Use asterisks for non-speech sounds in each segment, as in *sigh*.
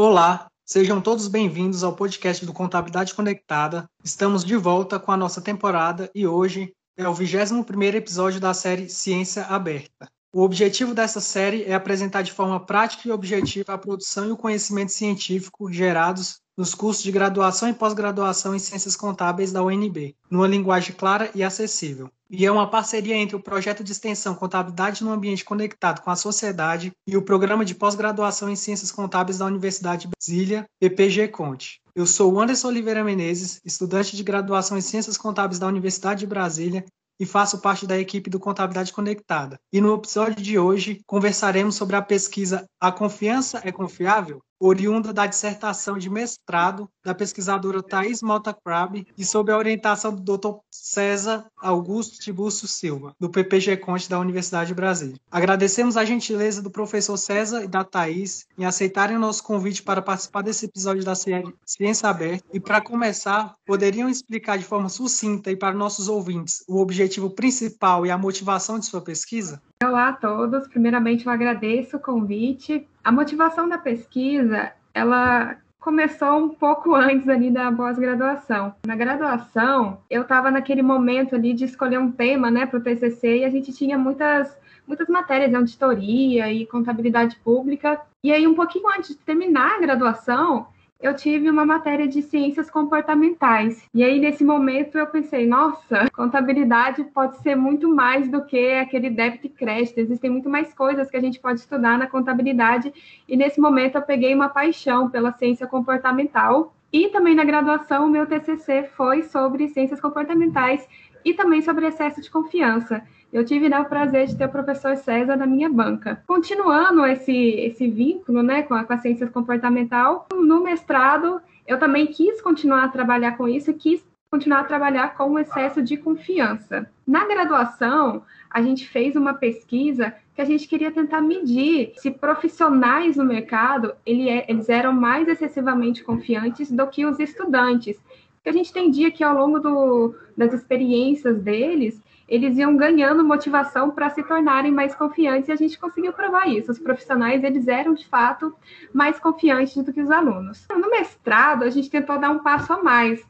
Olá, sejam todos bem-vindos ao podcast do Contabilidade Conectada. Estamos de volta com a nossa temporada e hoje é o 21º episódio da série Ciência Aberta. O objetivo dessa série é apresentar de forma prática e objetiva a produção e o conhecimento científico gerados nos cursos de graduação e pós-graduação em Ciências Contábeis da UNB, numa linguagem clara e acessível. E é uma parceria entre o projeto de extensão Contabilidade no Ambiente Conectado com a Sociedade e o Programa de Pós-Graduação em Ciências Contábeis da Universidade de Brasília, PPG Conte. Eu sou Anderson Oliveira Menezes, estudante de graduação em Ciências Contábeis da Universidade de Brasília e faço parte da equipe do Contabilidade Conectada. E no episódio de hoje conversaremos sobre a pesquisa A Confiança é Confiável? Oriunda da dissertação de mestrado da pesquisadora Thais Malta Crab e sob a orientação do Dr. César Augusto Tiburcio Silva, do PPG Conte da Universidade de Brasília. Agradecemos a gentileza do professor César e da Thais em aceitarem o nosso convite para participar desse episódio da Ciência Aberta. E para começar, poderiam explicar de forma sucinta e para nossos ouvintes o objetivo principal e a motivação de sua pesquisa? Olá a todos. Primeiramente, eu agradeço o convite. A motivação da pesquisa, ela começou um pouco *laughs* antes ali da pós-graduação. Na graduação, eu estava naquele momento ali de escolher um tema, né, para o TCC e a gente tinha muitas muitas matérias de auditoria e contabilidade pública. E aí, um pouquinho antes de terminar a graduação, eu tive uma matéria de ciências comportamentais. E aí, nesse momento, eu pensei, nossa, contabilidade pode ser muito mais do que aquele débito e crédito. Existem muito mais coisas que a gente pode estudar na contabilidade. E nesse momento, eu peguei uma paixão pela ciência comportamental. E também na graduação, o meu TCC foi sobre ciências comportamentais e também sobre excesso de confiança eu tive né, o prazer de ter o professor César na minha banca. Continuando esse, esse vínculo né, com, a, com a ciência comportamental, no mestrado eu também quis continuar a trabalhar com isso quis continuar a trabalhar com o excesso de confiança. Na graduação, a gente fez uma pesquisa que a gente queria tentar medir se profissionais no mercado é, eles eram mais excessivamente confiantes do que os estudantes. Porque a gente entendia que ao longo do, das experiências deles, eles iam ganhando motivação para se tornarem mais confiantes e a gente conseguiu provar isso. Os profissionais, eles eram, de fato, mais confiantes do que os alunos. No mestrado, a gente tentou dar um passo a mais.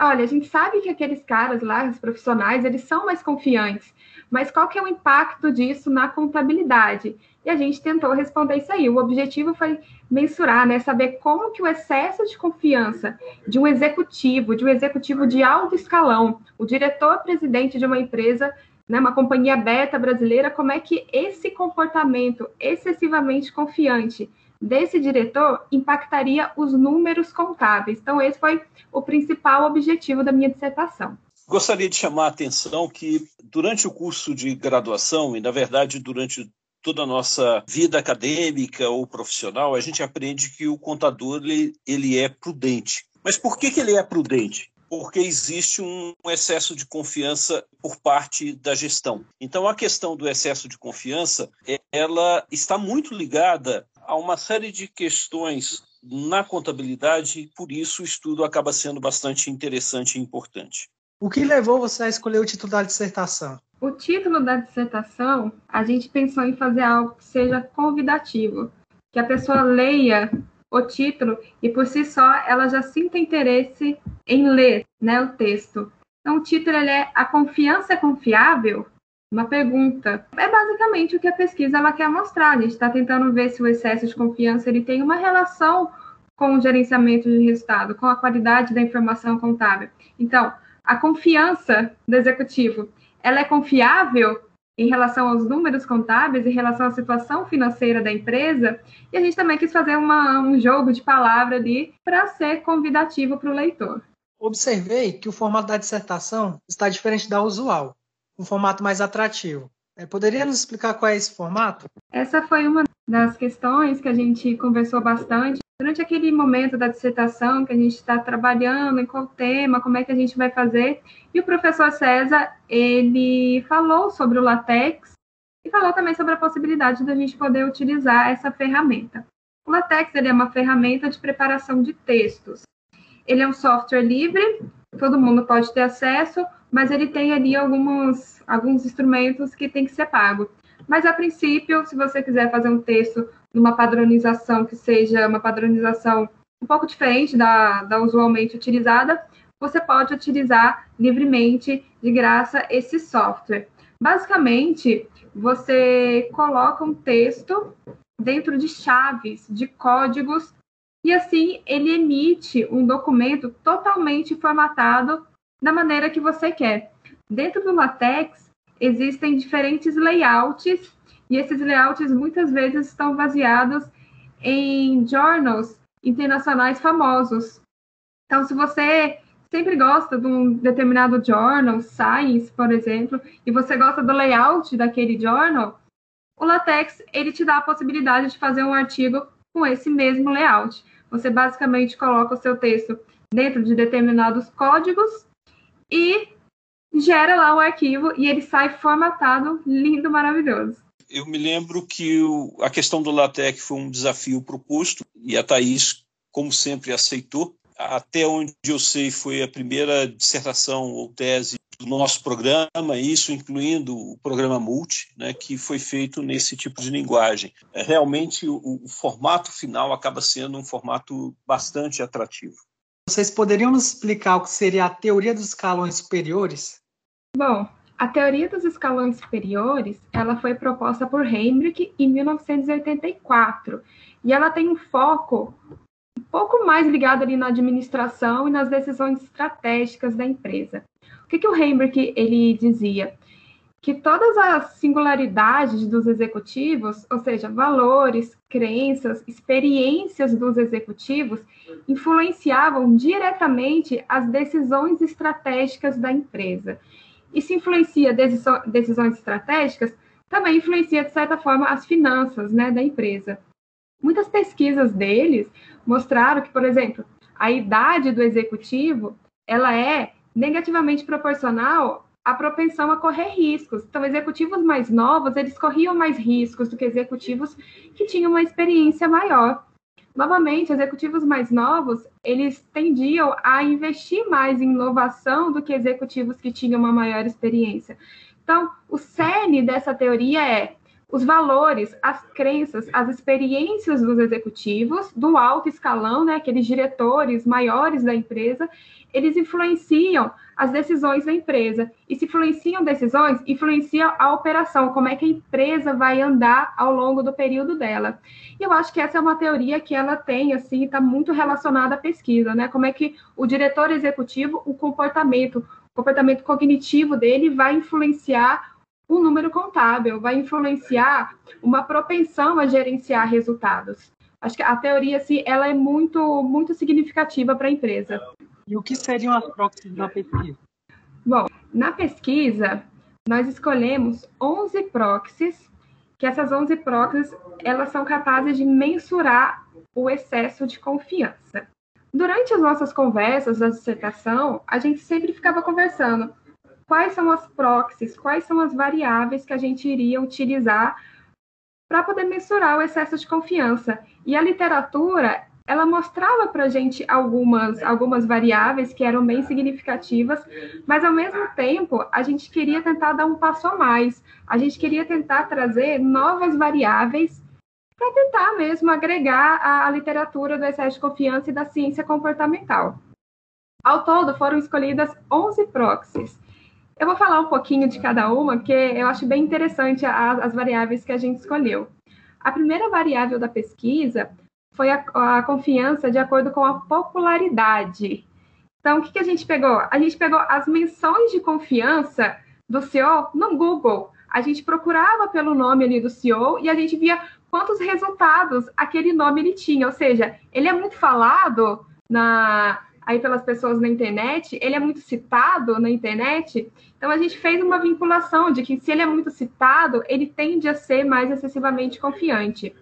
Olha, a gente sabe que aqueles caras lá, os profissionais, eles são mais confiantes, mas qual que é o impacto disso na contabilidade? E a gente tentou responder isso aí. O objetivo foi mensurar, né, saber como que o excesso de confiança de um executivo, de um executivo de alto escalão, o diretor-presidente de uma empresa, né, uma companhia beta brasileira, como é que esse comportamento excessivamente confiante desse diretor impactaria os números contábeis. Então, esse foi o principal objetivo da minha dissertação. Gostaria de chamar a atenção que, durante o curso de graduação, e na verdade durante toda a nossa vida acadêmica ou profissional, a gente aprende que o contador ele, ele é prudente. Mas por que, que ele é prudente? Porque existe um excesso de confiança por parte da gestão. Então, a questão do excesso de confiança, ela está muito ligada a uma série de questões na contabilidade, por isso o estudo acaba sendo bastante interessante e importante. O que levou você a escolher o título da dissertação? O título da dissertação, a gente pensou em fazer algo que seja convidativo, que a pessoa leia o título e por si só ela já sinta interesse em ler né, o texto. Então, o título é A Confiança é Confiável? Uma pergunta. É basicamente o que a pesquisa ela quer mostrar. A gente está tentando ver se o excesso de confiança ele tem uma relação com o gerenciamento de resultado, com a qualidade da informação contábil. Então, a confiança do executivo ela é confiável em relação aos números contábeis, em relação à situação financeira da empresa, e a gente também quis fazer uma, um jogo de palavra ali para ser convidativo para o leitor. Observei que o formato da dissertação está diferente da usual, um formato mais atrativo. É, poderia nos explicar qual é esse formato? Essa foi uma das questões que a gente conversou bastante durante aquele momento da dissertação que a gente está trabalhando, em qual tema, como é que a gente vai fazer, e o professor César, ele falou sobre o LaTeX e falou também sobre a possibilidade da gente poder utilizar essa ferramenta. O LaTeX ele é uma ferramenta de preparação de textos. Ele é um software livre, todo mundo pode ter acesso, mas ele tem ali alguns, alguns instrumentos que tem que ser pago. Mas, a princípio, se você quiser fazer um texto numa padronização que seja uma padronização um pouco diferente da, da usualmente utilizada, você pode utilizar livremente, de graça, esse software. Basicamente, você coloca um texto dentro de chaves, de códigos, e assim ele emite um documento totalmente formatado da maneira que você quer. Dentro do LaTeX existem diferentes layouts e esses layouts muitas vezes estão baseados em journals internacionais famosos. Então, se você sempre gosta de um determinado journal, Science, por exemplo, e você gosta do layout daquele journal, o LaTeX ele te dá a possibilidade de fazer um artigo com esse mesmo layout. Você basicamente coloca o seu texto dentro de determinados códigos e gera lá o arquivo e ele sai formatado, lindo, maravilhoso. Eu me lembro que o, a questão do LaTeX foi um desafio proposto e a Thaís, como sempre, aceitou. Até onde eu sei, foi a primeira dissertação ou tese do nosso programa, isso incluindo o programa Multi, né, que foi feito nesse tipo de linguagem. É, realmente, o, o formato final acaba sendo um formato bastante atrativo. Vocês poderiam nos explicar o que seria a teoria dos escalões superiores? Bom, a teoria dos escalões superiores, ela foi proposta por Hendrick em 1984, e ela tem um foco um pouco mais ligado ali na administração e nas decisões estratégicas da empresa. O que, que o Hendrick ele dizia? Que todas as singularidades dos executivos, ou seja, valores, crenças, experiências dos executivos, influenciavam diretamente as decisões estratégicas da empresa. E se influencia decisões estratégicas, também influencia, de certa forma, as finanças né, da empresa. Muitas pesquisas deles mostraram que, por exemplo, a idade do executivo ela é negativamente proporcional à propensão a correr riscos. Então, executivos mais novos, eles corriam mais riscos do que executivos que tinham uma experiência maior. Novamente, executivos mais novos, eles tendiam a investir mais em inovação do que executivos que tinham uma maior experiência. Então, o cerne dessa teoria é os valores, as crenças, as experiências dos executivos, do alto escalão, né, aqueles diretores maiores da empresa, eles influenciam as decisões da empresa. E se influenciam decisões, influencia a operação, como é que a empresa vai andar ao longo do período dela. E eu acho que essa é uma teoria que ela tem, assim, está muito relacionada à pesquisa, né? Como é que o diretor executivo, o comportamento, o comportamento cognitivo dele vai influenciar um número contábil, vai influenciar uma propensão a gerenciar resultados. Acho que a teoria, assim, ela é muito, muito significativa para a empresa. E o que seriam as proxies na pesquisa? Bom, na pesquisa, nós escolhemos 11 proxies, que essas 11 proxies, elas são capazes de mensurar o excesso de confiança. Durante as nossas conversas da dissertação, a gente sempre ficava conversando quais são as proxies, quais são as variáveis que a gente iria utilizar para poder mensurar o excesso de confiança. E a literatura, ela mostrava para a gente algumas, algumas variáveis que eram bem significativas, mas ao mesmo tempo a gente queria tentar dar um passo a mais. A gente queria tentar trazer novas variáveis para tentar mesmo agregar a, a literatura do excesso de confiança e da ciência comportamental. Ao todo, foram escolhidas 11 proxies. Eu vou falar um pouquinho de cada uma, porque eu acho bem interessante as, as variáveis que a gente escolheu. A primeira variável da pesquisa foi a, a, confiança de acordo com a popularidade. Então, o que, que a gente pegou? A gente pegou as menções de confiança do CEO no Google. A gente procurava pelo nome ali do CEO e a gente via quantos resultados aquele nome ele tinha. Ou seja, ele é muito falado na, aí pelas pessoas na internet, ele é muito citado na internet, então a gente fez uma vinculação de que se ele é muito citado, ele tende a ser mais excessivamente confiante.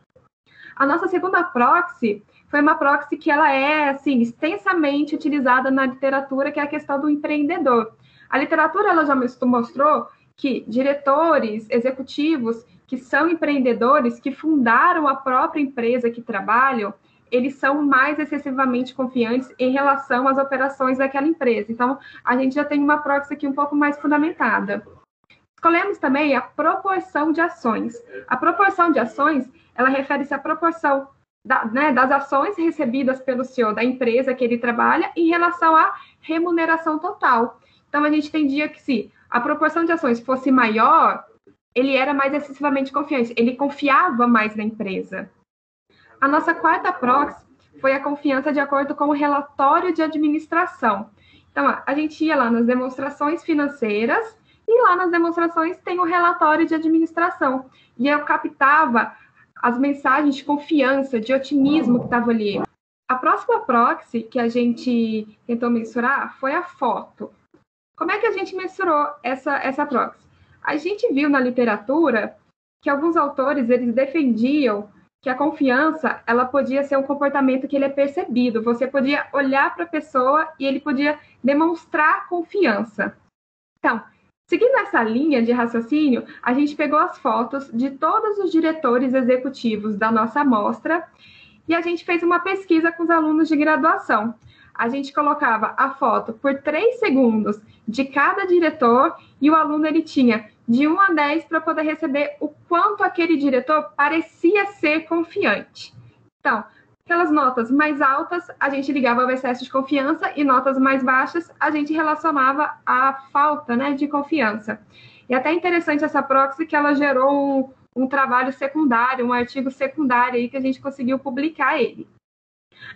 A nossa segunda proxy foi uma proxy que ela é assim extensamente utilizada na literatura, que é a questão do empreendedor. A literatura ela já mostrou que diretores, executivos que são empreendedores, que fundaram a própria empresa que trabalham, eles são mais excessivamente confiantes em relação às operações daquela empresa. Então, a gente já tem uma proxy aqui um pouco mais fundamentada. Escolhemos também a proporção de ações. A proporção de ações, ela refere-se à proporção da, né, das ações recebidas pelo CEO da empresa que ele trabalha em relação à remuneração total. Então, a gente entendia que se a proporção de ações fosse maior, ele era mais excessivamente confiante, ele confiava mais na empresa. A nossa quarta proxy foi a confiança de acordo com o relatório de administração. Então, a gente ia lá nas demonstrações financeiras e lá nas demonstrações tem o relatório de administração. E eu captava as mensagens de confiança, de otimismo que estava ali. A próxima proxy que a gente tentou mensurar foi a foto. Como é que a gente mensurou essa, essa proxy? A gente viu na literatura que alguns autores eles defendiam que a confiança ela podia ser um comportamento que ele é percebido. Você podia olhar para a pessoa e ele podia demonstrar confiança. Então, seguindo essa linha de raciocínio, a gente pegou as fotos de todos os diretores executivos da nossa amostra e a gente fez uma pesquisa com os alunos de graduação. A gente colocava a foto por três segundos de cada diretor e o aluno ele tinha de 1 a 10 para poder receber o quanto aquele diretor parecia ser confiante. Então, aquelas notas mais altas, a gente ligava ao excesso de confiança e notas mais baixas, a gente relacionava à falta né, de confiança. E até interessante essa proxy que ela gerou um, um trabalho secundário, um artigo secundário aí que a gente conseguiu publicar ele.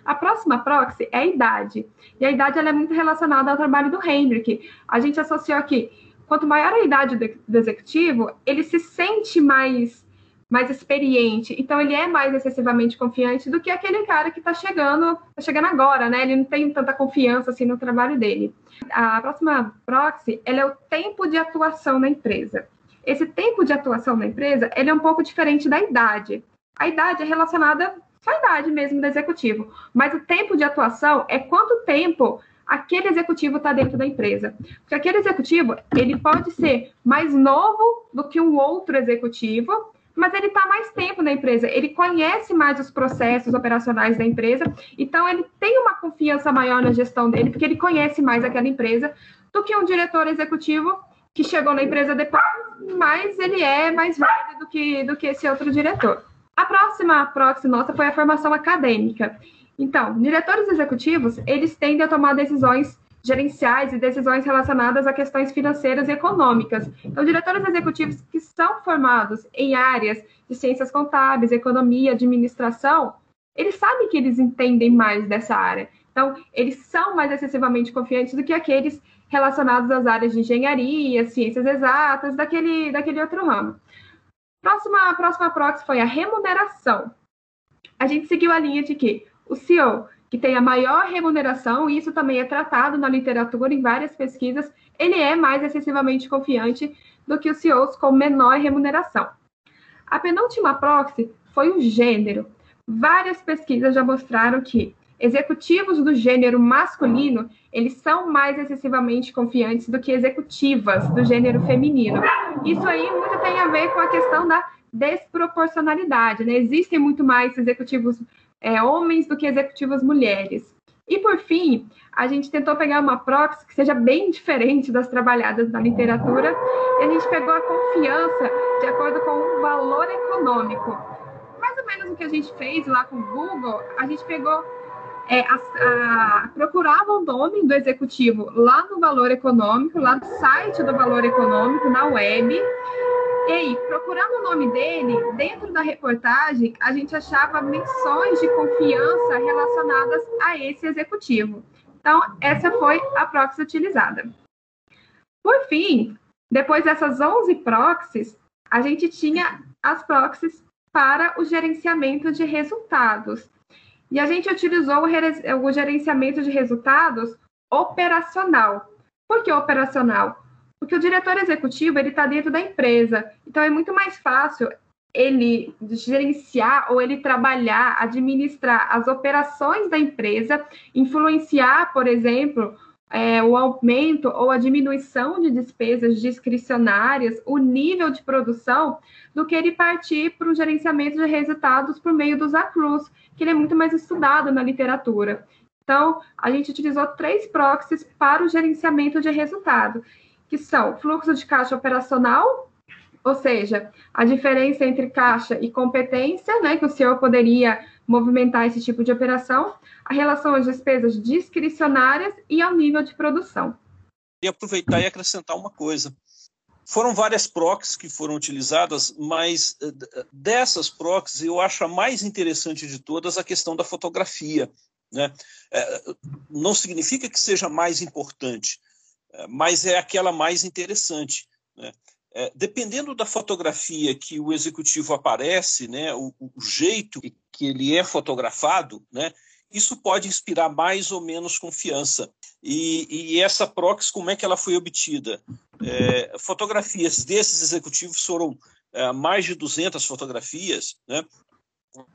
A próxima proxy é a idade. E a idade ela é muito relacionada ao trabalho do Hendrick. A gente associou aqui quanto maior a idade do executivo, ele se sente mais mais experiente, então ele é mais excessivamente confiante do que aquele cara que está chegando, tá chegando agora, né? Ele não tem tanta confiança assim no trabalho dele. A próxima proxy, ela é o tempo de atuação na empresa. Esse tempo de atuação na empresa, ele é um pouco diferente da idade. A idade é relacionada à idade mesmo do executivo, mas o tempo de atuação é quanto tempo aquele executivo está dentro da empresa. Porque aquele executivo, ele pode ser mais novo do que um outro executivo, mas ele está mais tempo na empresa, ele conhece mais os processos operacionais da empresa, então ele tem uma confiança maior na gestão dele, porque ele conhece mais aquela empresa do que um diretor executivo que chegou na empresa depois, mas ele é mais velho do que, do que esse outro diretor. A próxima próxima nossa foi a formação acadêmica. Então, diretores executivos, eles tendem a tomar decisões gerenciais e decisões relacionadas a questões financeiras e econômicas. Então, diretores executivos que são formados em áreas de ciências contábeis, economia, administração, eles sabem que eles entendem mais dessa área. Então, eles são mais excessivamente confiantes do que aqueles relacionados às áreas de engenharia, ciências exatas, daquele, daquele outro ramo. Próxima, próxima proxy foi a remuneração. A gente seguiu a linha de que o CEO, que tem a maior remuneração, e isso também é tratado na literatura em várias pesquisas, ele é mais excessivamente confiante do que os CEOs com menor remuneração. A penúltima proxy foi o gênero. Várias pesquisas já mostraram que executivos do gênero masculino, eles são mais excessivamente confiantes do que executivas do gênero feminino. Isso aí muito tem a ver com a questão da desproporcionalidade, né? Existem muito mais executivos é, homens do que executivas mulheres. E, por fim, a gente tentou pegar uma proxy que seja bem diferente das trabalhadas na literatura, e a gente pegou a confiança de acordo com o valor econômico. Mais ou menos o que a gente fez lá com o Google, a gente pegou, é, a, a, procurava o nome do executivo lá no valor econômico, lá no site do valor econômico, na web, e aí, procurando o nome dele, dentro da reportagem, a gente achava menções de confiança relacionadas a esse executivo. Então, essa foi a proxy utilizada. Por fim, depois dessas 11 proxies, a gente tinha as proxies para o gerenciamento de resultados. E a gente utilizou o gerenciamento de resultados operacional. Por que operacional? Porque o diretor executivo ele está dentro da empresa, então é muito mais fácil ele gerenciar ou ele trabalhar, administrar as operações da empresa, influenciar, por exemplo, é, o aumento ou a diminuição de despesas discricionárias, o nível de produção, do que ele partir para o gerenciamento de resultados por meio dos accrues, que ele é muito mais estudado na literatura. Então, a gente utilizou três proxies para o gerenciamento de resultado. Que são fluxo de caixa operacional, ou seja, a diferença entre caixa e competência, né, que o senhor poderia movimentar esse tipo de operação, a relação às despesas discricionárias e ao nível de produção. E aproveitar e acrescentar uma coisa. Foram várias proxies que foram utilizadas, mas eh, dessas proxies eu acho a mais interessante de todas a questão da fotografia. Né? É, não significa que seja mais importante, mas é aquela mais interessante. Né? É, dependendo da fotografia que o executivo aparece, né, o, o, jeito que ele é fotografado, né, isso pode inspirar mais ou menos confiança. E, e essa prox, como é que ela foi obtida? É, fotografias desses executivos foram é, mais de 200 fotografias, né,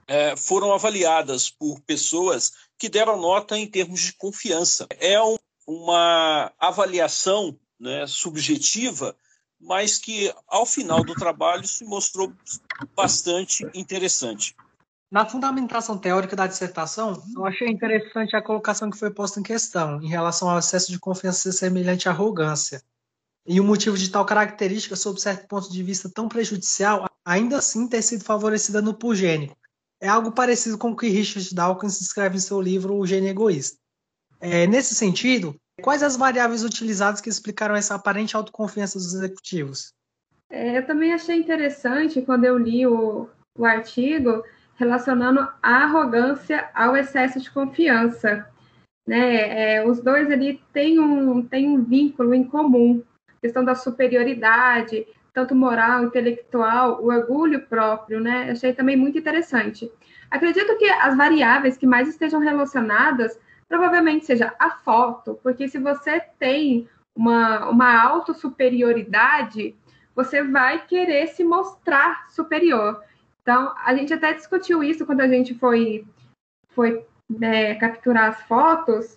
é, foram avaliadas por pessoas que deram nota em termos de confiança. É um, uma avaliação né, subjetiva mas que ao final do trabalho se mostrou bastante interessante. Na fundamentação teórica da dissertação, eu achei interessante a colocação que foi posta em questão, em relação ao excesso de confiança semelhante à arrogância. E o motivo de tal característica, sob certo ponto de vista tão prejudicial, ainda assim ter sido favorecida no pulgênico. É algo parecido com o que Richard Dawkins escreve em seu livro O Gênio Egoísta. É, nesse sentido, Quais as variáveis utilizadas que explicaram essa aparente autoconfiança dos executivos? É, eu também achei interessante quando eu li o, o artigo relacionando a arrogância ao excesso de confiança. Né? É, os dois ali têm um, têm um vínculo em comum, questão da superioridade, tanto moral, intelectual, o orgulho próprio, né? Achei também muito interessante. Acredito que as variáveis que mais estejam relacionadas provavelmente seja a foto, porque se você tem uma, uma autossuperioridade, você vai querer se mostrar superior. Então, a gente até discutiu isso quando a gente foi, foi é, capturar as fotos,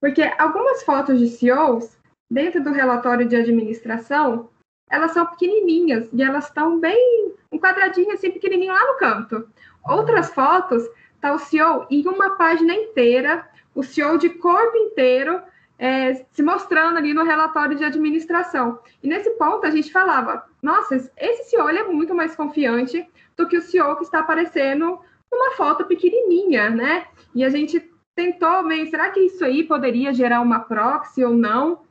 porque algumas fotos de CEOs, dentro do relatório de administração, elas são pequenininhas e elas estão bem um quadradinho assim pequenininho lá no canto. Outras fotos tá o CEO em uma página inteira, o CEO de corpo inteiro, é, se mostrando ali no relatório de administração. E nesse ponto a gente falava, nossa, esse CEO é muito mais confiante do que o CEO que está aparecendo numa foto pequenininha, né? E a gente tentou ver, será que isso aí poderia gerar uma proxy ou não?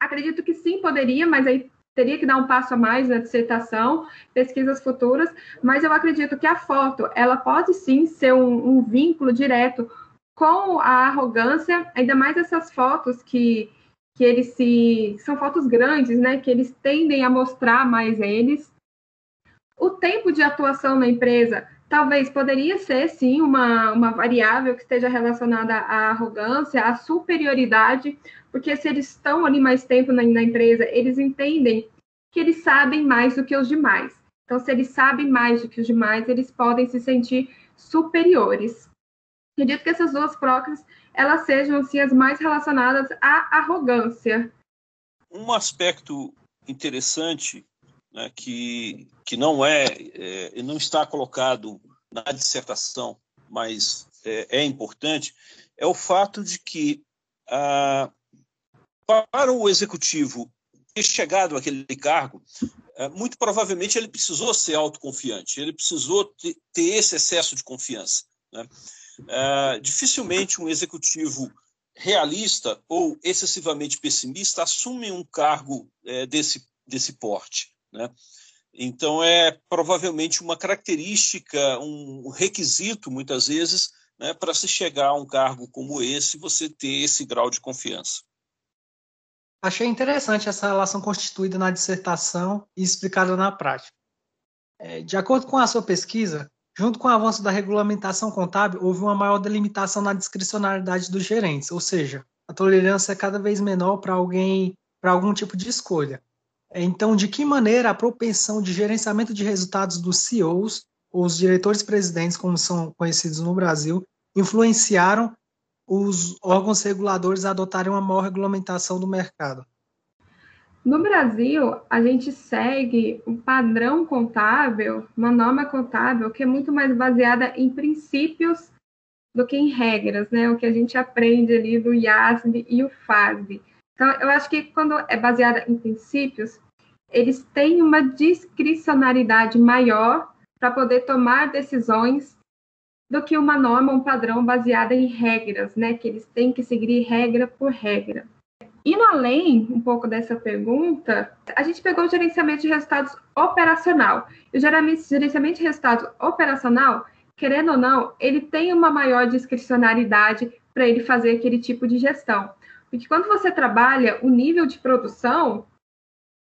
Acredito que sim, poderia, mas aí teria que dar um passo a mais na dissertação, pesquisas futuras, mas eu acredito que a foto, ela pode sim ser um, um vínculo direto com a arrogância, ainda mais essas fotos que, que eles se. são fotos grandes, né? Que eles tendem a mostrar mais eles. O tempo de atuação na empresa talvez poderia ser sim uma, uma variável que esteja relacionada à arrogância, à superioridade, porque se eles estão ali mais tempo na, na empresa, eles entendem que eles sabem mais do que os demais. Então, se eles sabem mais do que os demais, eles podem se sentir superiores. Acredito que essas duas próximas elas sejam assim, as mais relacionadas à arrogância. Um aspecto interessante né, que, que não é, é não está colocado na dissertação, mas é, é importante, é o fato de que ah, para o executivo ter chegado àquele cargo, é, muito provavelmente ele precisou ser autoconfiante, ele precisou ter esse excesso de confiança. Né? É, dificilmente um executivo realista ou excessivamente pessimista assume um cargo é, desse, desse porte. Né? Então, é provavelmente uma característica, um requisito, muitas vezes, né, para se chegar a um cargo como esse, você ter esse grau de confiança. Achei interessante essa relação constituída na dissertação e explicada na prática. É, de acordo com a sua pesquisa, junto com o avanço da regulamentação contábil, houve uma maior delimitação na discricionalidade dos gerentes, ou seja, a tolerância é cada vez menor para alguém, para algum tipo de escolha. Então, de que maneira a propensão de gerenciamento de resultados dos CEOs, ou os diretores-presidentes, como são conhecidos no Brasil, influenciaram os órgãos reguladores adotarem uma maior regulamentação do mercado? No Brasil, a gente segue um padrão contábil, uma norma contábil que é muito mais baseada em princípios do que em regras, né? O que a gente aprende ali do IASB e o FASB. Então, eu acho que quando é baseada em princípios, eles têm uma discricionariedade maior para poder tomar decisões do que uma norma, um padrão baseada em regras, né? Que eles têm que seguir regra por regra. Indo além um pouco dessa pergunta, a gente pegou o gerenciamento de resultados operacional. E o gerenciamento de resultados operacional, querendo ou não, ele tem uma maior discricionariedade para ele fazer aquele tipo de gestão. Porque quando você trabalha o nível de produção,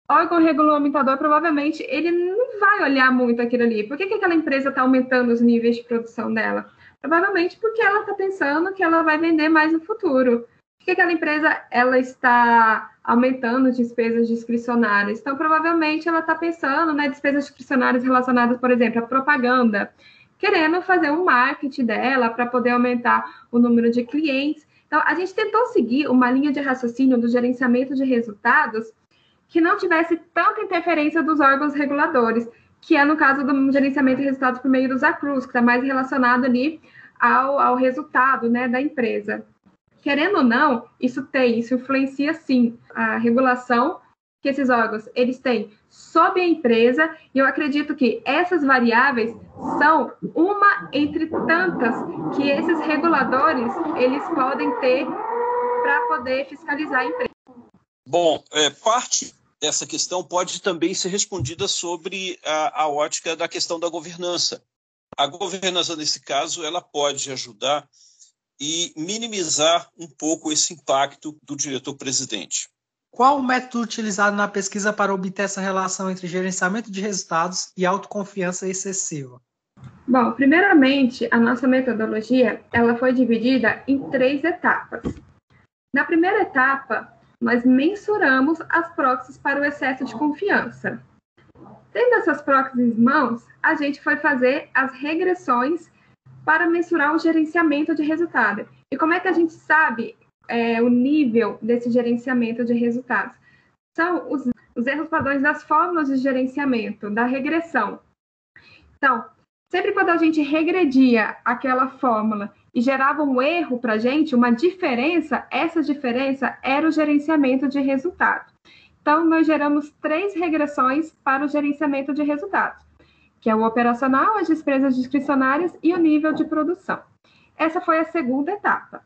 órgão regulamentador provavelmente ele não vai olhar muito aquilo ali. Por que, que aquela empresa está aumentando os níveis de produção dela? Provavelmente porque ela está pensando que ela vai vender mais no futuro. Por que aquela empresa ela está aumentando despesas discricionárias? Então, provavelmente ela está pensando, né, despesas discricionárias relacionadas, por exemplo, à propaganda, querendo fazer um marketing dela para poder aumentar o número de clientes. Então, a gente tentou seguir uma linha de raciocínio do gerenciamento de resultados que não tivesse tanta interferência dos órgãos reguladores, que é no caso do gerenciamento de resultados por meio dos ACRUs, que está mais relacionado ali ao, ao resultado né, da empresa. Querendo ou não, isso tem, isso influencia sim a regulação que esses órgãos eles têm sobre a empresa, e eu acredito que essas variáveis são uma entre tantas que esses reguladores eles podem ter para poder fiscalizar a empresa. Bom, é, parte dessa questão pode também ser respondida sobre a, a ótica da questão da governança. A governança, nesse caso, ela pode ajudar e minimizar um pouco esse impacto do diretor-presidente. Qual o método utilizado na pesquisa para obter essa relação entre gerenciamento de resultados e autoconfiança excessiva? Bom, primeiramente, a nossa metodologia ela foi dividida em três etapas. Na primeira etapa, nós mensuramos as proxies para o excesso de confiança. Tendo essas proxies em mãos, a gente foi fazer as regressões para mensurar o gerenciamento de resultado. E como é que a gente sabe é, o nível desse gerenciamento de resultados? São os, os erros padrões das fórmulas de gerenciamento, da regressão. Então, sempre quando a gente regredia aquela fórmula e gerava um erro para a gente, uma diferença, essa diferença era o gerenciamento de resultado. Então, nós geramos três regressões para o gerenciamento de resultados, que é o operacional, as despesas discricionárias e o nível de produção. Essa foi a segunda etapa.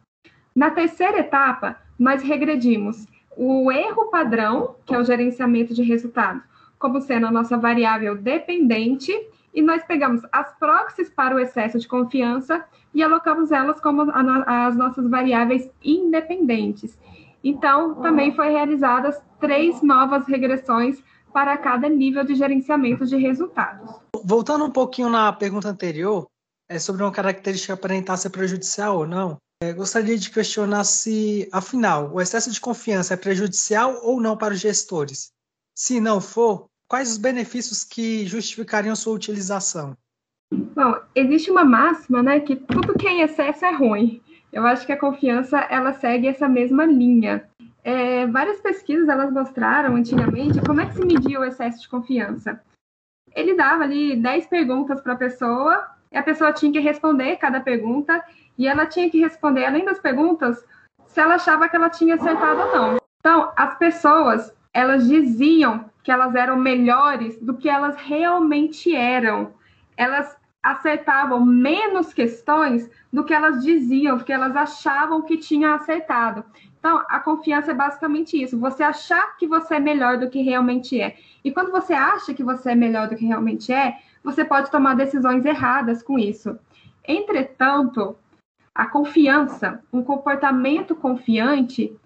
Na terceira etapa, nós regredimos o erro padrão, que é o gerenciamento de resultados, como sendo a nossa variável dependente, e nós pegamos as proxies para o excesso de confiança e alocamos elas como as nossas variáveis independentes. Então, também foi realizadas três novas regressões para cada nível de gerenciamento de resultados. Voltando um pouquinho na pergunta anterior, é sobre uma característica aparentar ser prejudicial ou não, é, gostaria de questionar se, afinal, o excesso de confiança é prejudicial ou não para os gestores. Se não for, quais os benefícios que justificariam sua utilização? Bom, existe uma máxima, né, que tudo que é em excesso é ruim. Eu acho que a confiança ela segue essa mesma linha. É, várias pesquisas elas mostraram antigamente como é que se media o excesso de confiança. Ele dava ali 10 perguntas para a pessoa e a pessoa tinha que responder cada pergunta e ela tinha que responder, além das perguntas, se ela achava que ela tinha acertado ou não. Então, as pessoas elas diziam que elas eram melhores do que elas realmente eram. Elas acertavam menos questões do que elas diziam, do que elas achavam que tinham acertado. Então, a confiança é basicamente isso: você achar que você é melhor do que realmente é. E quando você acha que você é melhor do que realmente é, você pode tomar decisões erradas com isso. Entretanto, a confiança, um comportamento confiante,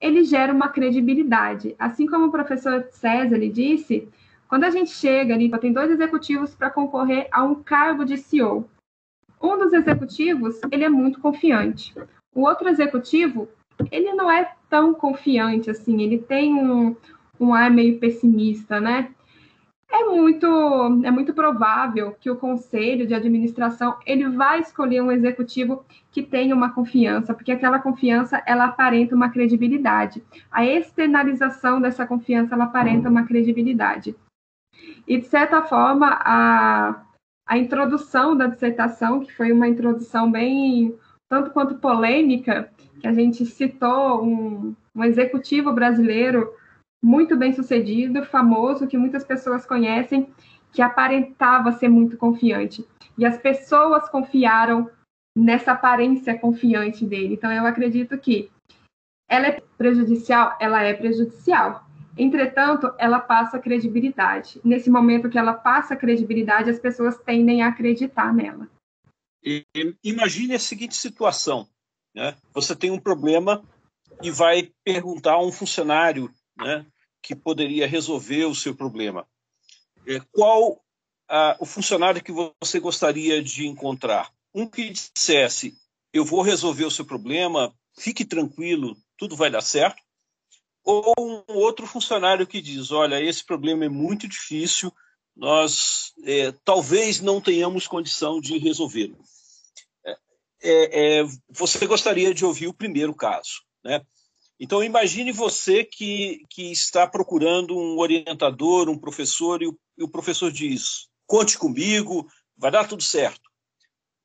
ele gera uma credibilidade. Assim como o professor César lhe disse, quando a gente chega ali, tem dois executivos para concorrer a um cargo de CEO. Um dos executivos, ele é muito confiante. O outro executivo, ele não é tão confiante assim, ele tem um, um ar meio pessimista, né? É muito, é muito provável que o conselho de administração ele vai escolher um executivo que tenha uma confiança, porque aquela confiança ela aparenta uma credibilidade. A externalização dessa confiança ela aparenta uma credibilidade. E de certa forma a, a introdução da dissertação, que foi uma introdução bem tanto quanto polêmica, que a gente citou um, um executivo brasileiro muito bem sucedido, famoso, que muitas pessoas conhecem, que aparentava ser muito confiante. E as pessoas confiaram nessa aparência confiante dele. Então, eu acredito que ela é prejudicial? Ela é prejudicial. Entretanto, ela passa credibilidade. Nesse momento que ela passa credibilidade, as pessoas tendem a acreditar nela. E, imagine a seguinte situação: né? você tem um problema e vai perguntar a um funcionário né, que poderia resolver o seu problema. É, qual o funcionário que você gostaria de encontrar? Um que dissesse: Eu vou resolver o seu problema, fique tranquilo, tudo vai dar certo. Ou um outro funcionário que diz: Olha, esse problema é muito difícil, nós é, talvez não tenhamos condição de resolvê-lo. É, é, é você gostaria de ouvir o primeiro caso, né? Então, imagine você que, que está procurando um orientador, um professor, e o, e o professor diz: conte comigo, vai dar tudo certo.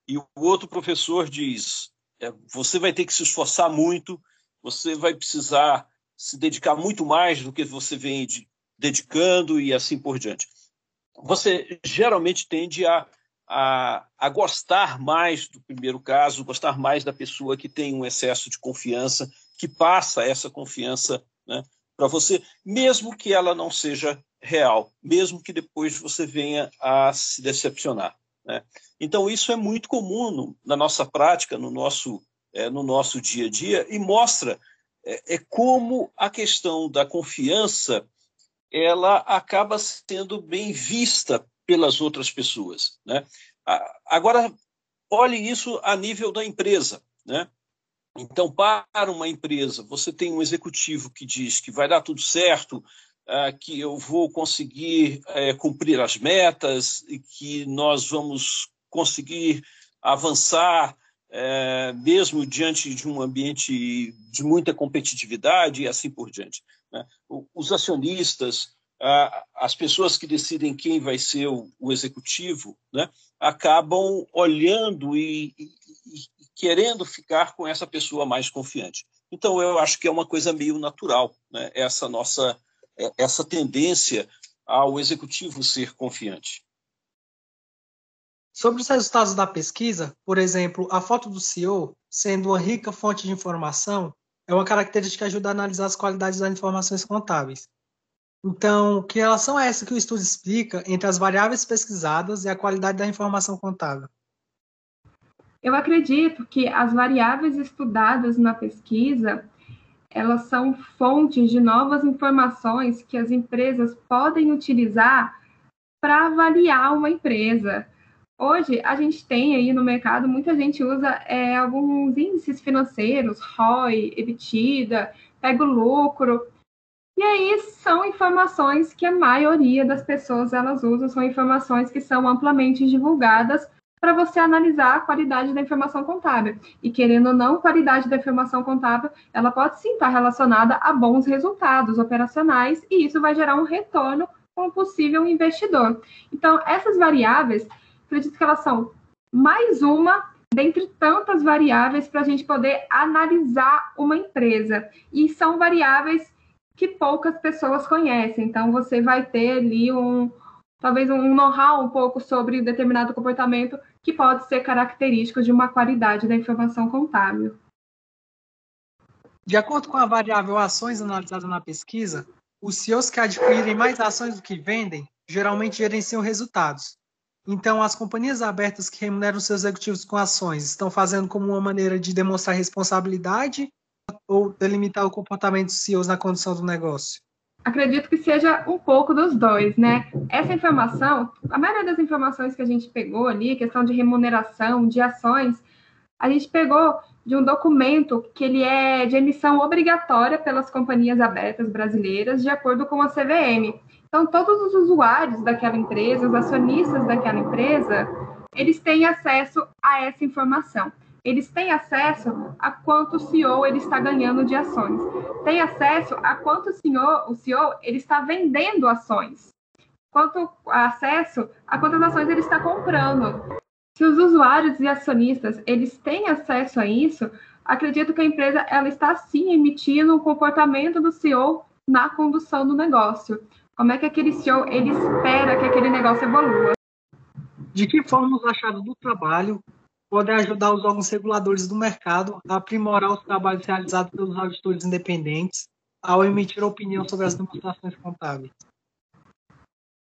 E o outro professor diz: é, você vai ter que se esforçar muito, você vai precisar se dedicar muito mais do que você vem de, dedicando e assim por diante. Você geralmente tende a, a, a, gostar mais do primeiro caso, gostar mais da pessoa que tem um excesso de confiança que passa essa confiança né, para você, mesmo que ela não seja real, mesmo que depois você venha a se decepcionar. Né? Então, isso é muito comum no, na nossa prática, no nosso, é, no nosso dia a dia, e mostra é, é como a questão da confiança ela acaba sendo bem vista pelas outras pessoas. Né? Agora, olhe isso a nível da empresa. Né? Então, para uma empresa, você tem um executivo que diz que vai dar tudo certo, ah, que eu vou conseguir eh, cumprir as metas e que nós vamos conseguir avançar eh, mesmo diante de um ambiente de muita competitividade e assim por diante. Né? Os acionistas, as pessoas que decidem quem vai ser o, executivo, né, acabam olhando e, querendo ficar com essa pessoa mais confiante. Então, eu acho que é uma coisa meio natural, né? essa nossa é, essa tendência ao executivo ser confiante. Sobre os resultados da pesquisa, por exemplo, a foto do CEO, sendo uma rica fonte de informação, é uma característica que ajuda a analisar as qualidades das informações contábeis. Então, que relação é essa que o estudo explica entre as variáveis pesquisadas e a qualidade da informação contábil? Eu acredito que as variáveis estudadas na pesquisa, elas são fontes de novas informações que as empresas podem utilizar para avaliar uma empresa. Hoje, a gente tem aí no mercado, muita gente usa é, alguns índices financeiros, ROI, EBITDA, pega o lucro, e aí são informações que a maioria das pessoas elas usam, são informações que são amplamente divulgadas para você analisar a qualidade da informação contábil. E querendo ou não, qualidade da informação contábil, ela pode sim estar relacionada a bons resultados operacionais e isso vai gerar um retorno com o possível investidor. Então, essas variáveis, acredito que elas são mais uma dentre tantas variáveis para a gente poder analisar uma empresa. E são variáveis que poucas pessoas conhecem. Então, você vai ter ali um, talvez um know-how um pouco sobre determinado comportamento que pode ser característico de uma qualidade da informação contábil. De acordo com a variável ações analisada na pesquisa, os CEOs que adquirem mais ações do que vendem geralmente gerenciam resultados. Então, as companhias abertas que remuneram seus executivos com ações estão fazendo como uma maneira de demonstrar responsabilidade ou delimitar o comportamento dos CEOs na condução do negócio? acredito que seja um pouco dos dois, né? Essa informação, a maioria das informações que a gente pegou ali, questão de remuneração, de ações, a gente pegou de um documento que ele é de emissão obrigatória pelas companhias abertas brasileiras, de acordo com a CVM. Então, todos os usuários daquela empresa, os acionistas daquela empresa, eles têm acesso a essa informação eles têm acesso a quanto o CEO ele está ganhando de ações. Tem acesso a quanto o CEO, o CEO ele está vendendo ações. Quanto acesso a quantas ações ele está comprando. Se os usuários e acionistas eles têm acesso a isso, acredito que a empresa ela está sim emitindo o comportamento do CEO na condução do negócio. Como é que aquele CEO ele espera que aquele negócio evolua? De que forma os achados do trabalho podem ajudar os órgãos reguladores do mercado a aprimorar os trabalhos realizados pelos auditores independentes ao emitir opinião sobre as demonstrações contábeis?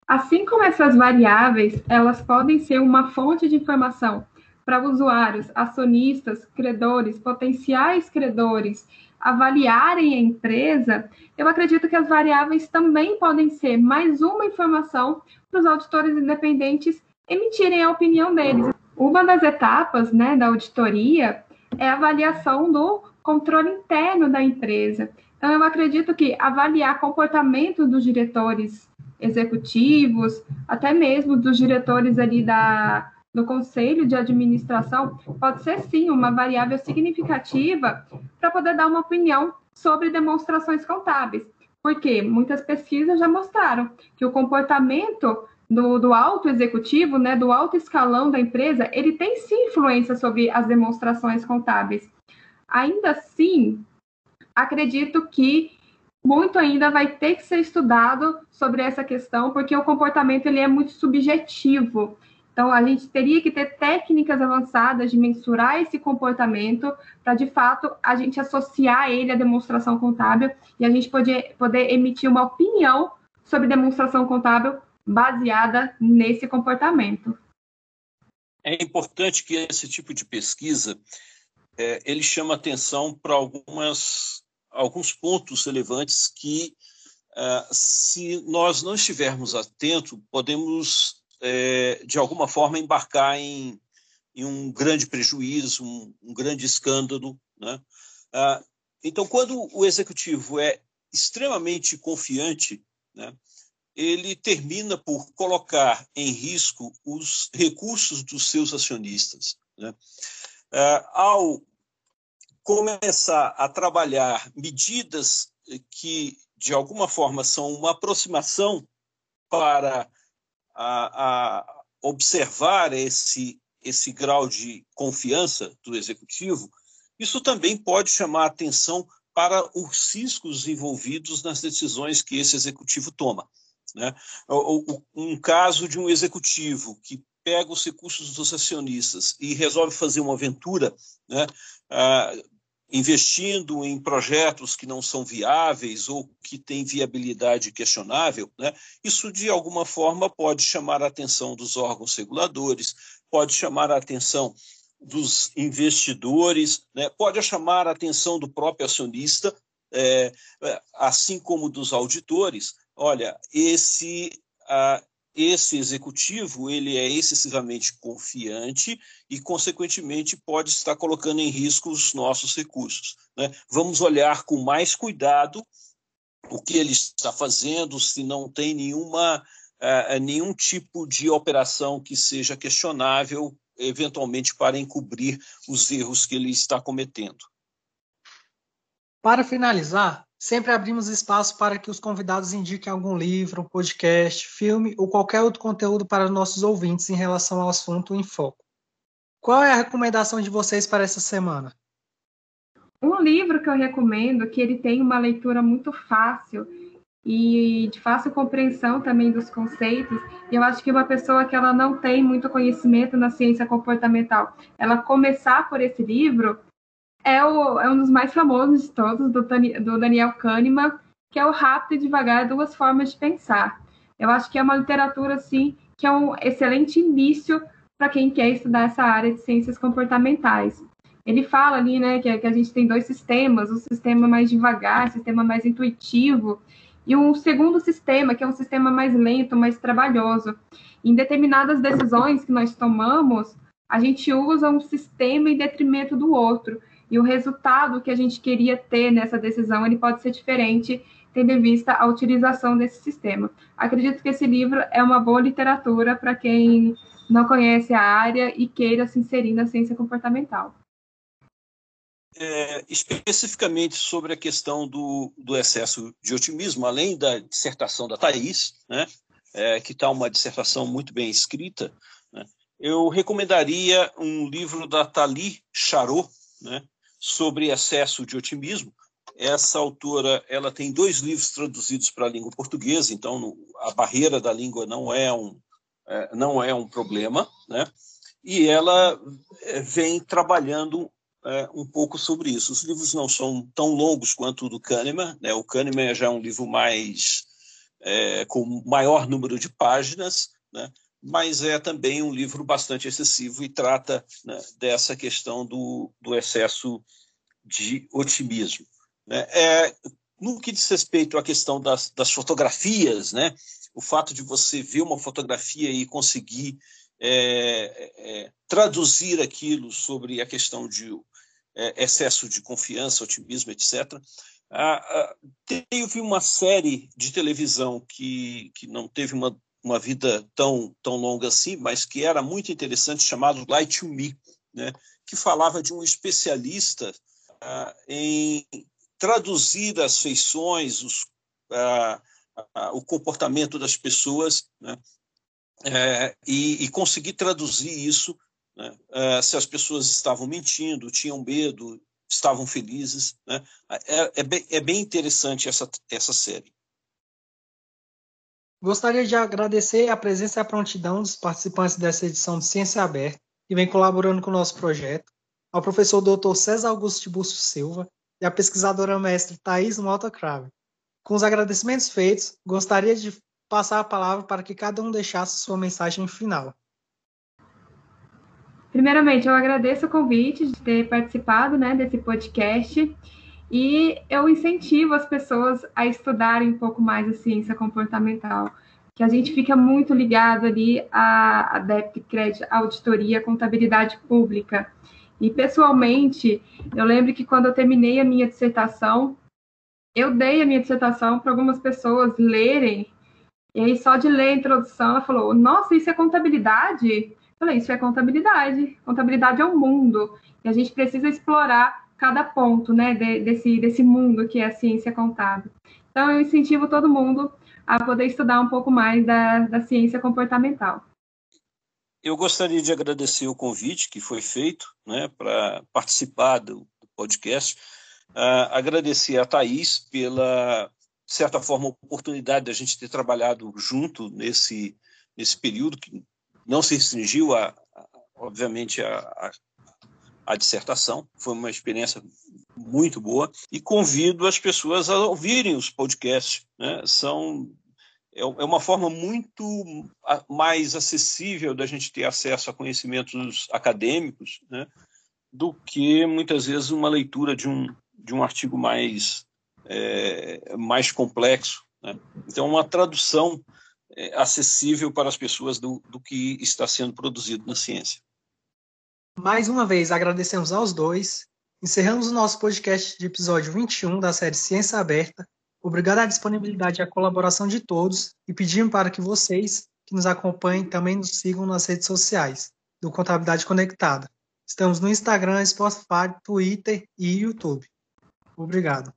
Assim como essas variáveis, elas podem ser uma fonte de informação para usuários, acionistas, credores, potenciais credores avaliarem a empresa, eu acredito que as variáveis também podem ser mais uma informação para os auditores independentes emitirem a opinião deles. Uma das etapas né, da auditoria é a avaliação do controle interno da empresa. Então, eu acredito que avaliar comportamento dos diretores executivos, até mesmo dos diretores ali da, do conselho de administração, pode ser sim uma variável significativa para poder dar uma opinião sobre demonstrações contábeis. Porque muitas pesquisas já mostraram que o comportamento do, do alto executivo, né, do alto escalão da empresa, ele tem sim influência sobre as demonstrações contábeis. Ainda assim, acredito que muito ainda vai ter que ser estudado sobre essa questão, porque o comportamento ele é muito subjetivo. Então, a gente teria que ter técnicas avançadas de mensurar esse comportamento para, de fato, a gente associar ele à demonstração contábil e a gente poder, poder emitir uma opinião sobre demonstração contábil baseada nesse comportamento. É importante que esse tipo de pesquisa é, ele chama atenção para algumas alguns pontos relevantes que, uh, se nós não estivermos atentos, podemos, é, de alguma forma, embarcar em, em um grande prejuízo, um, um grande escândalo. Né? Uh, então, quando o executivo é extremamente confiante, né, ele termina por colocar em risco os recursos dos seus acionistas. Né? Uh, ao começar a trabalhar medidas que, de alguma forma, são uma aproximação para a, a observar esse, esse grau de confiança do executivo, isso também pode chamar atenção para os riscos envolvidos nas decisões que esse executivo toma. Né? Um caso de um executivo que pega os recursos dos acionistas e resolve fazer uma aventura, né? Ah, investindo em projetos que não são viáveis ou que têm viabilidade questionável, né? isso de alguma forma pode chamar a atenção dos órgãos reguladores, pode chamar a atenção dos investidores, né? pode chamar a atenção do próprio acionista, é, assim como dos auditores. Olha, esse, esse executivo ele é excessivamente confiante e, consequentemente, pode estar colocando em risco os nossos recursos. Né? Vamos olhar com mais cuidado o que ele está fazendo, se não tem nenhuma, uh, nenhum tipo de operação que seja questionável, eventualmente para encobrir os erros que ele está cometendo. Para finalizar, Sempre abrimos espaço para que os convidados indiquem algum livro, podcast, filme ou qualquer outro conteúdo para nossos ouvintes em relação ao assunto em foco. Qual é a recomendação de vocês para essa semana? Um livro que eu recomendo, que ele tem uma leitura muito fácil e de fácil compreensão também dos conceitos. E eu acho que uma pessoa que ela não tem muito conhecimento na ciência comportamental, ela começar por esse livro, é, o, é um dos mais famosos de todos, do, do Daniel Kahneman, que é o Rápido e Devagar, Duas Formas de Pensar. Eu acho que é uma literatura, assim, que é um excelente início para quem quer estudar essa área de ciências comportamentais. Ele fala ali, né, que, que a gente tem dois sistemas, um sistema mais devagar, sistema mais intuitivo, e um segundo sistema, que é um sistema mais lento, mais trabalhoso. Em determinadas decisões que nós tomamos, a gente usa um sistema em detrimento do outro e o resultado que a gente queria ter nessa decisão ele pode ser diferente, tendo em vista a utilização desse sistema. Acredito que esse livro é uma boa literatura para quem não conhece a área e queira se inserir na ciência comportamental. É, especificamente sobre a questão do, do, excesso de otimismo, além da dissertação da Thais, né, é, que está uma dissertação muito bem escrita, né, eu recomendaria um livro da Tali Charot, né, sobre excesso de otimismo. Essa autora ela tem dois livros traduzidos para a língua portuguesa, então a barreira da língua não é um, é, não é um problema, né? e ela é, vem trabalhando é, um pouco sobre isso. Os livros não são tão longos quanto o do Kahneman, né? o Kahneman é já um livro mais é, com maior número de páginas, né? Mas é também um livro bastante excessivo e trata né, dessa questão do, do excesso de otimismo. Né? É, no que diz respeito à questão das, das fotografias, né? o fato de você ver uma fotografia e conseguir é, é, traduzir aquilo sobre a questão de é, excesso de confiança, otimismo, etc. Ah, ah, teve uma série de televisão que, que não teve uma, uma vida tão, tão longa assim, mas que era muito interessante, chamado Light to Me, né? que falava de um especialista ah, em traduzir as feições, os, ah, ah, o comportamento das pessoas, né? é, e, e, conseguir traduzir isso, né? é, se as pessoas estavam mentindo, tinham medo, estavam felizes. Né? É, é, bem, é bem interessante essa, essa série. Gostaria de agradecer a presença e a prontidão dos participantes dessa edição de Ciência Aberta, que vem colaborando com o nosso projeto, ao professor Dr. César Augusto Tiburcio Silva e à pesquisadora mestre Thais Mota Crave. Com os agradecimentos feitos, gostaria de passar a palavra para que cada um deixasse sua mensagem final. Primeiramente, eu agradeço o convite de ter participado né, desse podcast e eu incentivo as pessoas a estudarem um pouco mais a ciência comportamental, que a gente fica muito ligado ali a débito, crédito, auditoria, contabilidade pública. E, pessoalmente, eu lembro que quando eu terminei a minha dissertação, eu dei a minha dissertação para algumas pessoas lerem e aí, só de ler a introdução, ela falou: Nossa, isso é contabilidade? Eu falei: Isso é contabilidade. Contabilidade é um mundo. E a gente precisa explorar cada ponto né, de, desse, desse mundo que é a ciência contábil. Então, eu incentivo todo mundo a poder estudar um pouco mais da, da ciência comportamental. Eu gostaria de agradecer o convite que foi feito né, para participar do, podcast. Uh, agradecer a Thaís pela de certa forma, oportunidade da gente ter trabalhado junto nesse, nesse período, que não se restringiu, a, a obviamente, a, a, a, dissertação. Foi uma experiência muito boa. E convido as pessoas a ouvirem os podcasts. Né? São, é, é uma forma muito mais acessível da gente ter acesso a conhecimentos acadêmicos né? do que, muitas vezes, uma leitura de um, de um artigo mais é, mais complexo. Né? Então, uma tradução é, acessível para as pessoas do, do que está sendo produzido na ciência. Mais uma vez, agradecemos aos dois. Encerramos o nosso podcast de episódio 21 da série Ciência Aberta. Obrigado à disponibilidade e à colaboração de todos e pedimos para que vocês que nos acompanhem também nos sigam nas redes sociais do Contabilidade Conectada. Estamos no Instagram, Spotify, Twitter e YouTube. Obrigado.